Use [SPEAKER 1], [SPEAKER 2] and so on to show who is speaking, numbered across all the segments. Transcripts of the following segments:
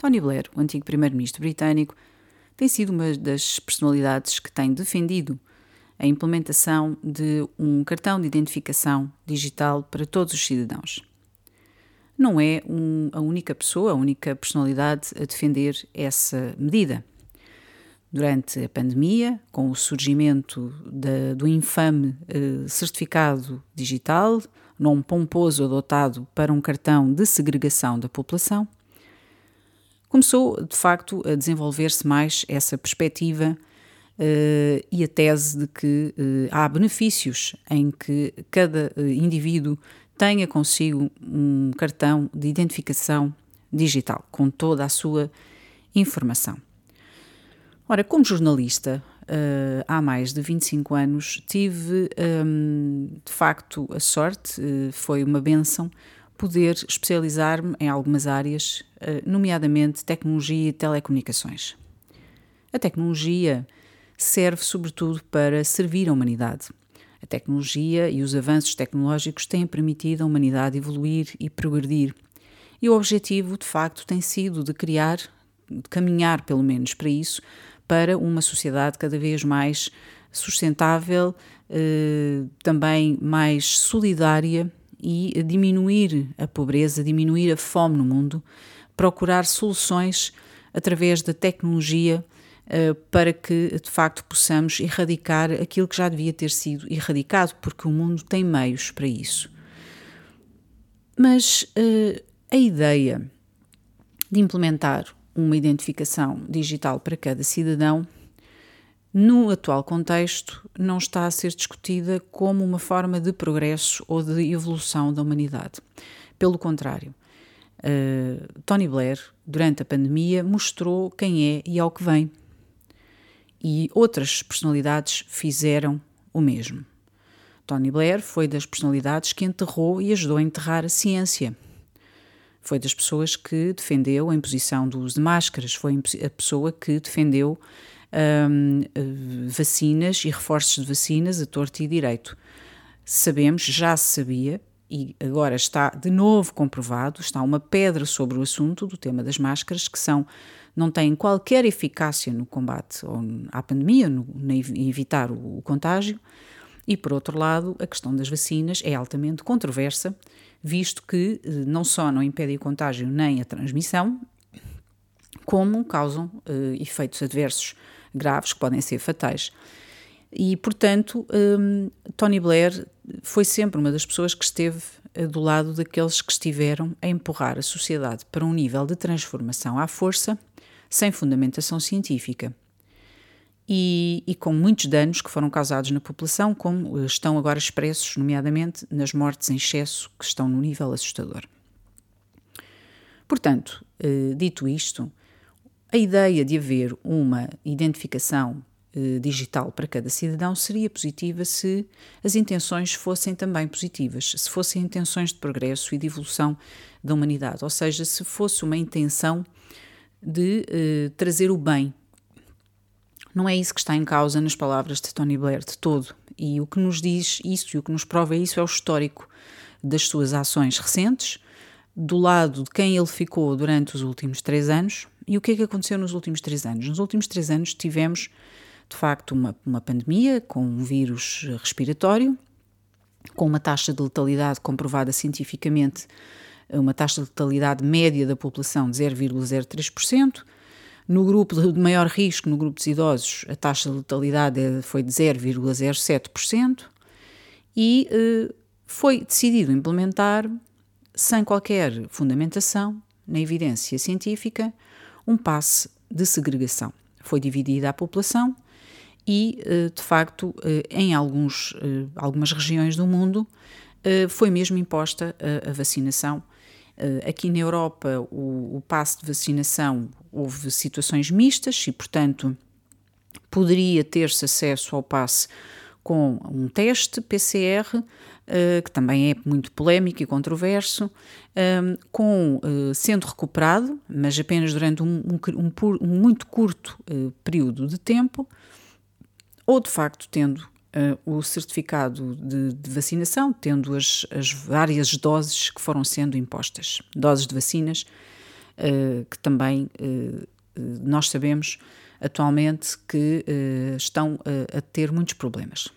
[SPEAKER 1] Tony Blair, o antigo primeiro-ministro britânico, tem sido uma das personalidades que tem defendido a implementação de um cartão de identificação digital para todos os cidadãos. Não é um, a única pessoa, a única personalidade a defender essa medida. Durante a pandemia, com o surgimento da, do infame eh, certificado digital, nome pomposo adotado para um cartão de segregação da população, começou de facto a desenvolver-se mais essa perspectiva uh, e a tese de que uh, há benefícios em que cada uh, indivíduo tenha consigo um cartão de identificação digital com toda a sua informação. Ora, como jornalista, uh, há mais de 25 anos, tive um, de facto a sorte, foi uma benção, poder especializar-me em algumas áreas, uh, nomeadamente tecnologia e telecomunicações. A tecnologia serve sobretudo para servir a humanidade. A tecnologia e os avanços tecnológicos têm permitido a humanidade evoluir e progredir. E o objetivo, de facto, tem sido de criar, de caminhar pelo menos para isso, para uma sociedade cada vez mais sustentável, eh, também mais solidária e diminuir a pobreza, diminuir a fome no mundo, procurar soluções através da tecnologia eh, para que de facto possamos erradicar aquilo que já devia ter sido erradicado, porque o mundo tem meios para isso. Mas uh, a ideia de implementar uma identificação digital para cada cidadão, no atual contexto, não está a ser discutida como uma forma de progresso ou de evolução da humanidade. Pelo contrário, uh, Tony Blair, durante a pandemia, mostrou quem é e ao que vem. E outras personalidades fizeram o mesmo. Tony Blair foi das personalidades que enterrou e ajudou a enterrar a ciência foi das pessoas que defendeu a imposição do uso de máscaras, foi a pessoa que defendeu um, vacinas e reforços de vacinas a torto e direito. Sabemos, já se sabia, e agora está de novo comprovado, está uma pedra sobre o assunto do tema das máscaras, que são não têm qualquer eficácia no combate à pandemia, no, em evitar o, o contágio, e por outro lado, a questão das vacinas é altamente controversa visto que eh, não só não impedem o contágio nem a transmissão, como causam uh, efeitos adversos graves que podem ser fatais. E, portanto, um, Tony Blair foi sempre uma das pessoas que esteve uh, do lado daqueles que estiveram a empurrar a sociedade para um nível de transformação à força, sem fundamentação científica e, e, com muitos danos que foram causados na população, como eh, estão agora expressos, nomeadamente nas mortes em excesso, que estão num nível assustador. Portanto, eh, dito isto, a ideia de haver uma identificação eh, digital para cada cidadão seria positiva se as intenções fossem também positivas, se fossem intenções de progresso e de evolução da humanidade, ou seja, se fosse uma intenção de trazer o bem não é isso que está em causa nas palavras de Tony Blair de todo. E o que nos diz isso e o que nos prova isso é o histórico das suas ações recentes, do lado de quem ele ficou durante os últimos três anos e o que é que aconteceu nos últimos três anos. Nos últimos três anos tivemos, de facto, uma, uma pandemia com um vírus respiratório, com uma taxa de letalidade comprovada cientificamente, uma taxa de letalidade média da população de 0,03%. No grupo de maior risco, no grupo dos idosos, a taxa de letalidade foi de 0,07% e eh, foi decidido implementar, sem qualquer fundamentação na evidência científica, um passe de segregação. Foi dividida a população e, eh, de facto, eh, em alguns, algumas regiões do mundo, foi mesmo imposta a, vacinação eh, aqui na Europa, o, o passo de vacinação houve situações mistas e, portanto, poderia ter-se acesso ao passe com um teste PCR, uh, que também é muito polémico e controverso, um, eh, com, uh, sendo recuperado, mas apenas durante um, um, um muito curto uh, período de tempo, ou de facto tendo o certificado de, de vacinação, tendo as, as, várias doses que foram sendo impostas, doses de vacinas que também nós sabemos atualmente que estão a ter muitos problemas.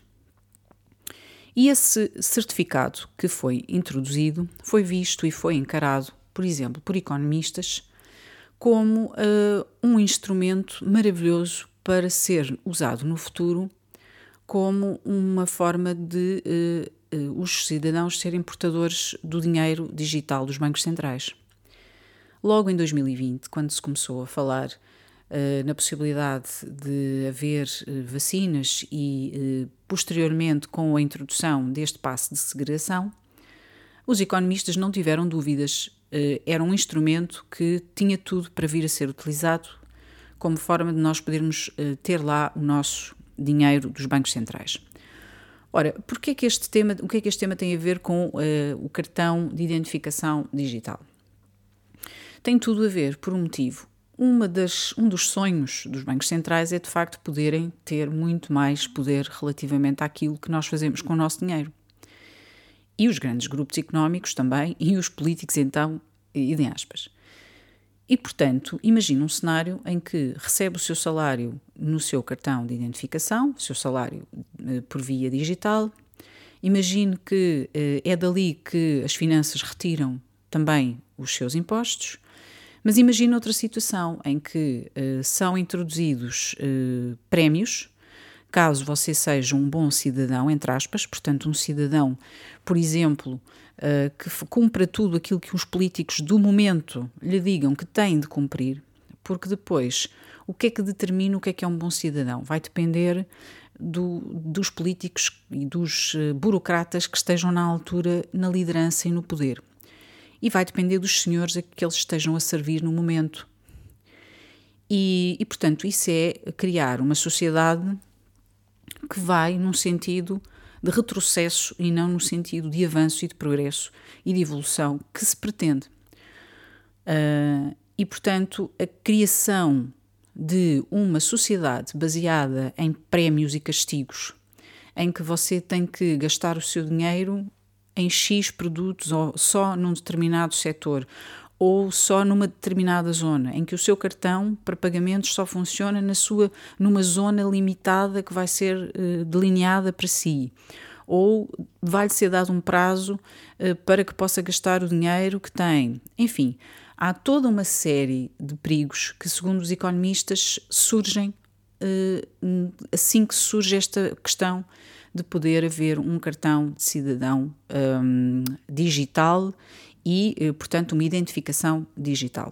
[SPEAKER 1] E esse certificado que foi introduzido foi visto e foi encarado, por exemplo, por economistas como uh, um instrumento maravilhoso para ser usado no futuro como uma forma de uh, uh, os cidadãos serem portadores do dinheiro digital dos bancos centrais. Logo em 2020, quando se começou a falar na possibilidade de haver vacinas e, posteriormente, com a introdução deste passe de segregação, os economistas não tiveram dúvidas. Era um instrumento que tinha tudo para vir a ser utilizado como forma de nós podermos ter lá o nosso dinheiro dos bancos centrais. Ora, porquê que este tema, o que é que este tema tem a ver com uh, o cartão de identificação digital? Tem tudo a ver por um motivo. Uma das, um dos sonhos dos bancos centrais é de facto poderem ter muito mais poder relativamente àquilo que nós fazemos com o nosso dinheiro. E os grandes grupos económicos também, e os políticos então, e de aspas. E, portanto, imagine um cenário em que recebe o seu salário no seu cartão de identificação, o seu salário eh, por via digital. Imagine que eh, é dali que as finanças retiram também os seus impostos. Mas imagine outra situação em que eh, são introduzidos prémios caso você seja um bom cidadão, entre aspas, portanto, um cidadão, por exemplo, uh, que cumpra tudo aquilo que os políticos do momento lhe digam que tem de cumprir, porque depois o que é que determina o que é que é um bom cidadão? Vai depender do, dos políticos e dos uh, burocratas que estejam na altura na liderança e no poder. E vai depender dos senhores a que eles estejam a servir no momento. E, e portanto, isso é criar uma sociedade que vai num sentido de retrocesso e não no sentido de avanço e de progresso e de evolução que se pretende. Uh, e, portanto, a criação de uma sociedade baseada em prémios e castigos, em que você tem que gastar o seu dinheiro em X produtos ou só num determinado setor, ou só numa determinada zona, em que o seu cartão para pagamentos só funciona na sua numa zona limitada que vai ser uh, delineada para si, ou vai-lhe ser dado um prazo uh, para que possa gastar o dinheiro que tem. Enfim, há toda uma série de perigos que, segundo os economistas, surgem uh, assim que surge esta questão de poder haver um cartão de cidadão um, digital e, eh, portanto, uma identificação digital.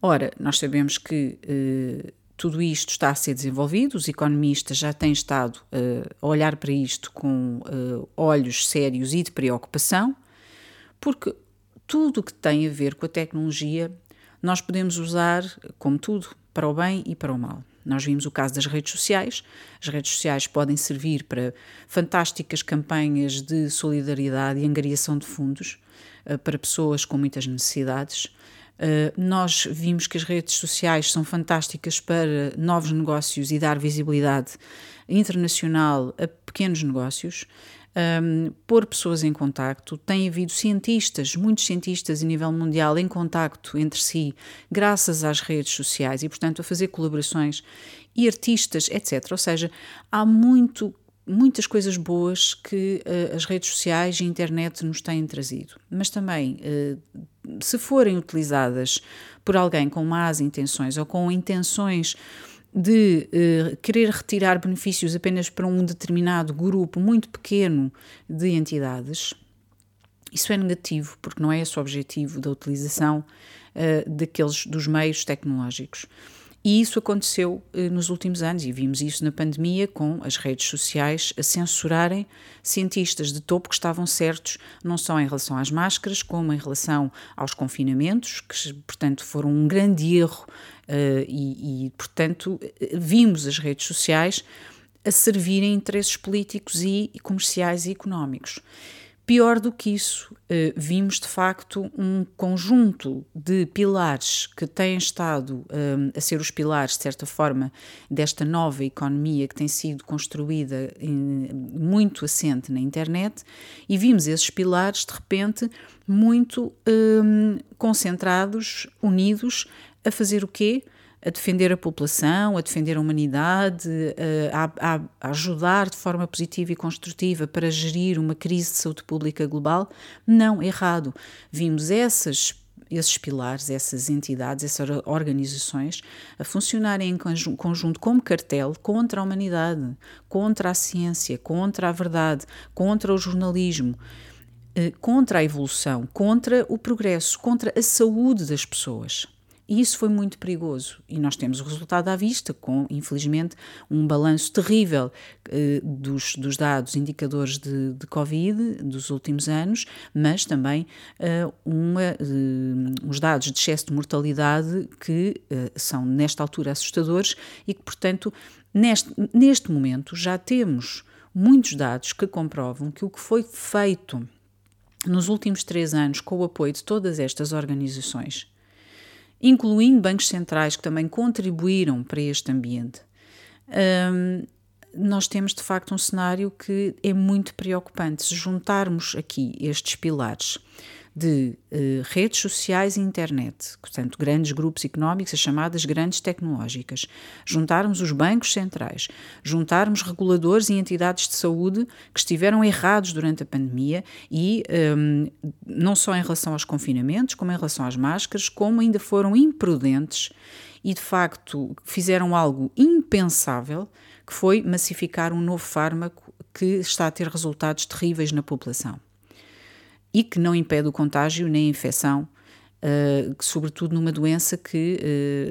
[SPEAKER 1] Ora, nós sabemos que eh, tudo isto está a ser desenvolvido, os economistas já têm estado eh, a olhar para isto com olhos sérios e de preocupação, porque tudo o que tem a ver com a tecnologia nós podemos usar, como tudo, para o bem e para o mal. Nós vimos o caso das redes sociais. As redes sociais podem servir para fantásticas campanhas de solidariedade e angariação de fundos uh, para pessoas com muitas necessidades. Uh, nós vimos que as redes sociais são fantásticas para novos negócios e dar visibilidade internacional a pequenos negócios um, pôr pessoas em contacto. Tem havido cientistas, muitos cientistas a nível mundial, em contacto entre si, graças às redes sociais e, portanto, a fazer colaborações e artistas, etc. Ou seja, há muito muitas coisas boas que uh, as redes sociais e a internet nos têm trazido. Mas também, uh, se forem utilizadas por alguém com más intenções ou com intenções de uh, querer retirar benefícios apenas para um determinado grupo muito pequeno de entidades, isso é negativo, porque não é esse o objetivo da utilização uh, daqueles dos meios tecnológicos. E isso aconteceu eh, nos últimos anos e vimos isso na pandemia com as redes sociais a censurarem cientistas de topo que estavam certos não só em relação às máscaras, como em relação aos confinamentos, que portanto foram um grande erro uh, e, e portanto vimos as redes sociais a servirem interesses políticos e comerciais e económicos. Pior do que isso, eh, vimos de facto um conjunto de pilares que têm estado eh, a ser os pilares, de certa forma, desta nova economia que tem sido construída muito assente na internet, e vimos esses pilares, de repente, muito eh, concentrados, unidos, a fazer o quê? A defender a população, a defender a humanidade, a, a, a, ajudar de forma positiva e construtiva para gerir uma crise de saúde pública global? Não, errado. Vimos essas esses pilares, essas entidades, essas organizações a funcionarem em conjunto como cartel contra a humanidade, contra a ciência, contra a verdade, contra o jornalismo, eh, contra a evolução, contra o progresso, contra a saúde das pessoas. E isso foi muito perigoso. E nós temos o resultado à vista, com, infelizmente, um balanço terrível eh, dos, dos dados indicadores de, de Covid dos últimos anos, mas também eh, uma, eh, uns dados de excesso de mortalidade que eh, são, nesta altura, assustadores e que, portanto, neste, neste momento já temos muitos dados que comprovam que o que foi feito nos últimos três anos com o apoio de todas estas organizações incluindo bancos centrais que também contribuíram para este ambiente, um, nós temos de facto um cenário que é muito preocupante. Se juntarmos aqui estes pilares de eh, redes sociais e internet, portanto, grandes grupos económicos, as chamadas grandes tecnológicas, juntarmos os bancos centrais, juntarmos reguladores e entidades de saúde que estiveram errados durante a pandemia e um, não só em relação aos confinamentos, como em relação às máscaras, como ainda foram imprudentes e de facto fizeram algo impensável, que foi massificar um novo fármaco que está a ter resultados terríveis na população e que não impede o contágio nem a infecção, uh, sobretudo numa doença que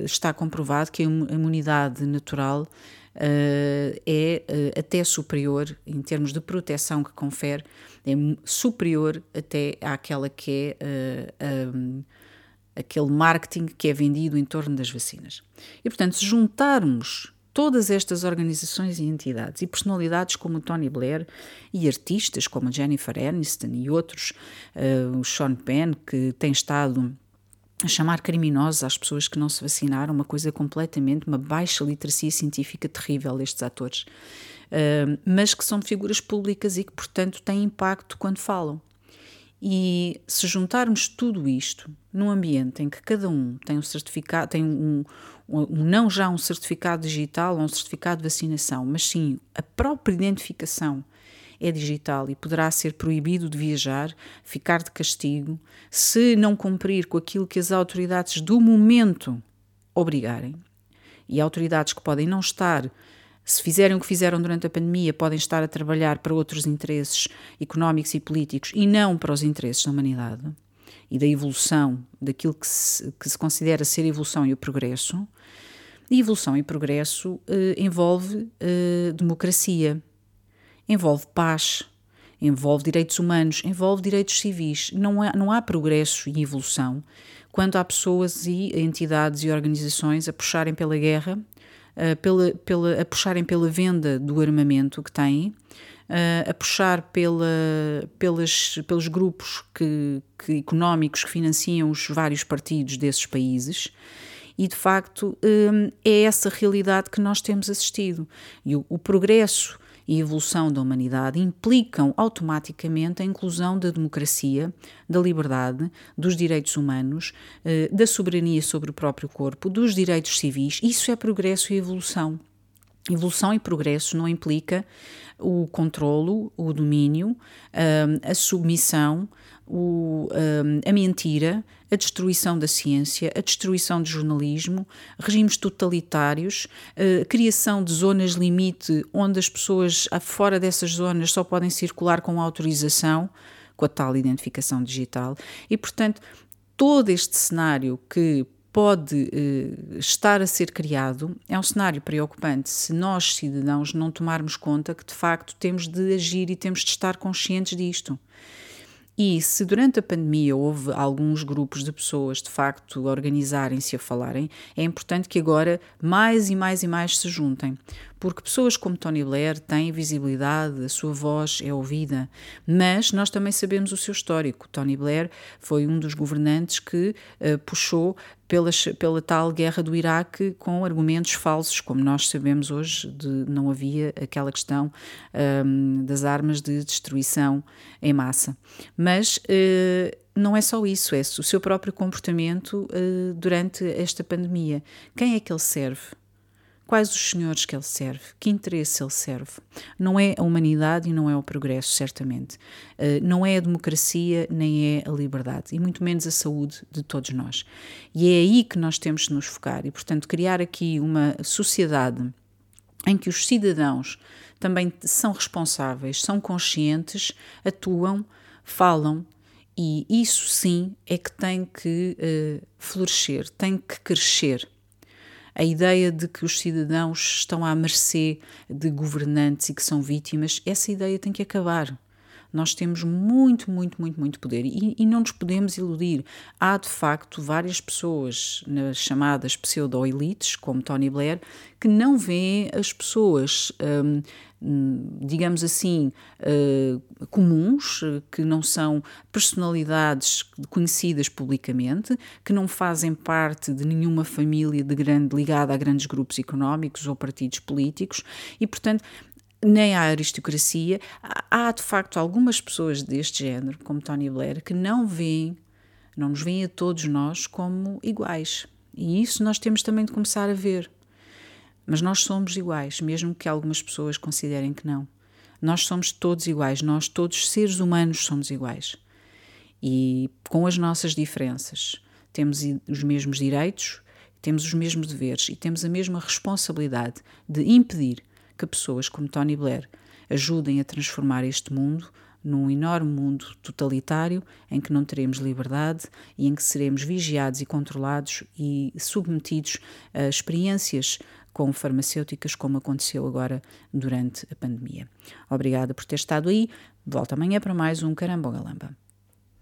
[SPEAKER 1] uh, está comprovado que a imunidade natural uh, é até superior, em termos de proteção que confere, é superior até àquela que é um, aquele marketing que é vendido em torno das vacinas. E, portanto, se juntarmos todas estas organizações e entidades e personalidades como Tony Blair e artistas como Jennifer Aniston e outros, uh, o Sean Penn, que tem estado a chamar criminosos às pessoas que não se vacinaram, uma coisa completamente, uma baixa literacia científica terrível estes atores, uh, mas que são figuras públicas e que, portanto, têm impacto quando falam. E se juntarmos tudo isto num ambiente em que cada um tem um certificado, tem um, não já um certificado digital ou um certificado de vacinação, mas sim a própria identificação é digital e poderá ser proibido de viajar, ficar de castigo, se não cumprir com aquilo que as autoridades do momento obrigarem. E autoridades que podem não estar se fizerem o que fizeram durante a pandemia, podem estar a trabalhar para outros interesses económicos e políticos e não para os interesses da humanidade e da evolução, daquilo que se, que se considera ser evolução e o progresso. E evolução e progresso eh, envolve eh, democracia, envolve paz, envolve direitos humanos, envolve direitos civis. Não há, não há progresso e evolução quando há pessoas e entidades e organizações a puxarem pela guerra uh, pela, pela, a puxarem pela venda do armamento que têm, uh, a puxar pela, pelas, pelos grupos que, que, económicos que financiam os vários partidos desses países. E de facto um, é essa realidade que nós temos assistido. E o, o progresso e evolução da humanidade implicam automaticamente a inclusão da democracia, da liberdade, dos direitos humanos, eh, da soberania sobre o próprio corpo, dos direitos civis. Isso é progresso e evolução. Evolução e progresso não implica o controlo, o domínio, a submissão, a mentira, a destruição da ciência, a destruição do jornalismo, regimes totalitários, a criação de zonas limite onde as pessoas fora dessas zonas só podem circular com autorização, com a tal identificação digital. E, portanto, todo este cenário que pode eh, estar a ser criado é um cenário preocupante se nós, cidadãos, não tomarmos conta que de facto temos de agir e temos de estar conscientes disto. E se durante a pandemia houve alguns grupos de pessoas de facto organizarem-se a falarem, é importante que agora mais e mais e mais se juntem, porque pessoas como Tony Blair têm visibilidade, a sua voz é ouvida, mas nós também sabemos o seu histórico. Tony Blair foi um dos governantes que uh, puxou pela, pela tal guerra do Iraque com argumentos falsos, como nós sabemos hoje, de, não havia aquela questão um, das armas de destruição em massa. Mas uh, não é só isso, é o seu próprio comportamento uh, durante esta pandemia. Quem é que ele serve? Quais os senhores que ele serve? Que interesse ele serve? Não é a humanidade e não é o progresso, certamente. Uh, não é a democracia nem é a liberdade, e muito menos a saúde de todos nós. E é aí que nós temos de nos focar e, portanto, criar aqui uma sociedade em que os cidadãos também são responsáveis, são conscientes, atuam, falam, e isso sim é que tem que uh, florescer, tem que crescer a ideia de que os cidadãos estão à mercê de governantes e que são vítimas, essa ideia tem que acabar. Nós temos muito, muito, muito, muito poder e, e, não nos podemos iludir. Há de facto várias pessoas nas chamadas pseudo-elites, como Tony Blair, que não veem as pessoas. Um, digamos assim, uh, comuns, que não são personalidades conhecidas publicamente, que não fazem parte de nenhuma família de grande ligada a grandes grupos económicos ou partidos políticos e, portanto, nem à aristocracia. Há de facto algumas pessoas deste género, como Tony Blair, que não veem, não nos veem a todos nós como iguais. E isso nós temos também de começar a ver. Mas nós somos iguais, mesmo que algumas pessoas considerem que não. Nós somos todos iguais, nós todos seres humanos somos iguais. E com as nossas diferenças, temos os mesmos direitos, temos os mesmos deveres e temos a mesma responsabilidade de impedir que pessoas como Tony Blair ajudem a transformar este mundo num enorme mundo totalitário em que não teremos liberdade e em que seremos vigiados e controlados e submetidos a experiências com farmacêuticas, como aconteceu agora durante a pandemia. Obrigada por ter estado aí. Volto amanhã para mais um Carambogalamba.